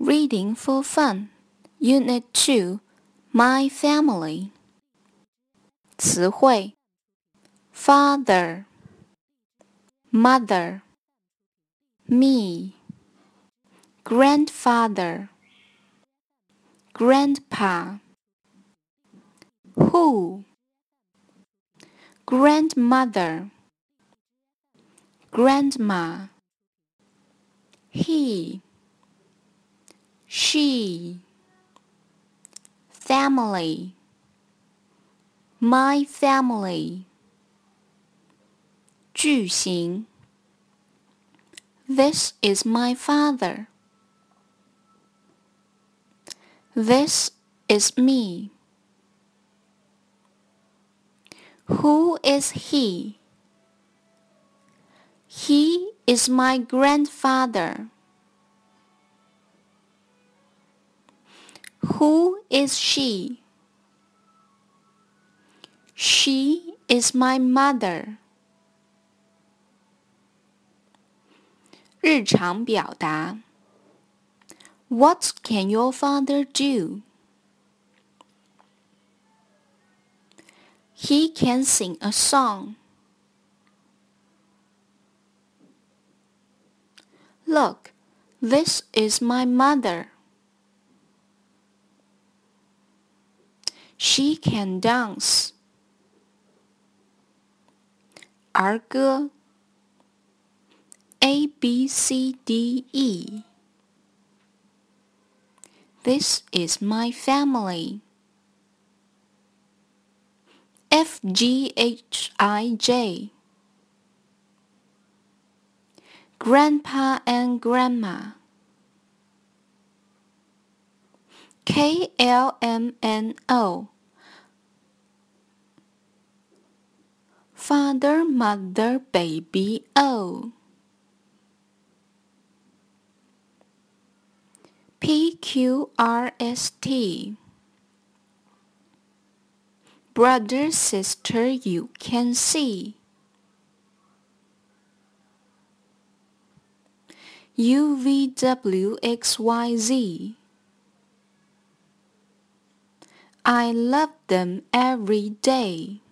Reading for Fun, Unit 2, My Family. 词汇 Father, Mother, Me, Grandfather, Grandpa. Who? Grandmother, Grandma. He she, family, my family. 句型 This is my father. This is me. Who is he? He is my grandfather. Who is she? She is my mother. 日常表达 What can your father do? He can sing a song. Look, this is my mother. She can dance. 儿歌 A B C D E This is my family. F G H I J Grandpa and Grandma K L M N O. Father, mother, baby, O. P Q R S T. Brother, sister, you can see. U I love them every day.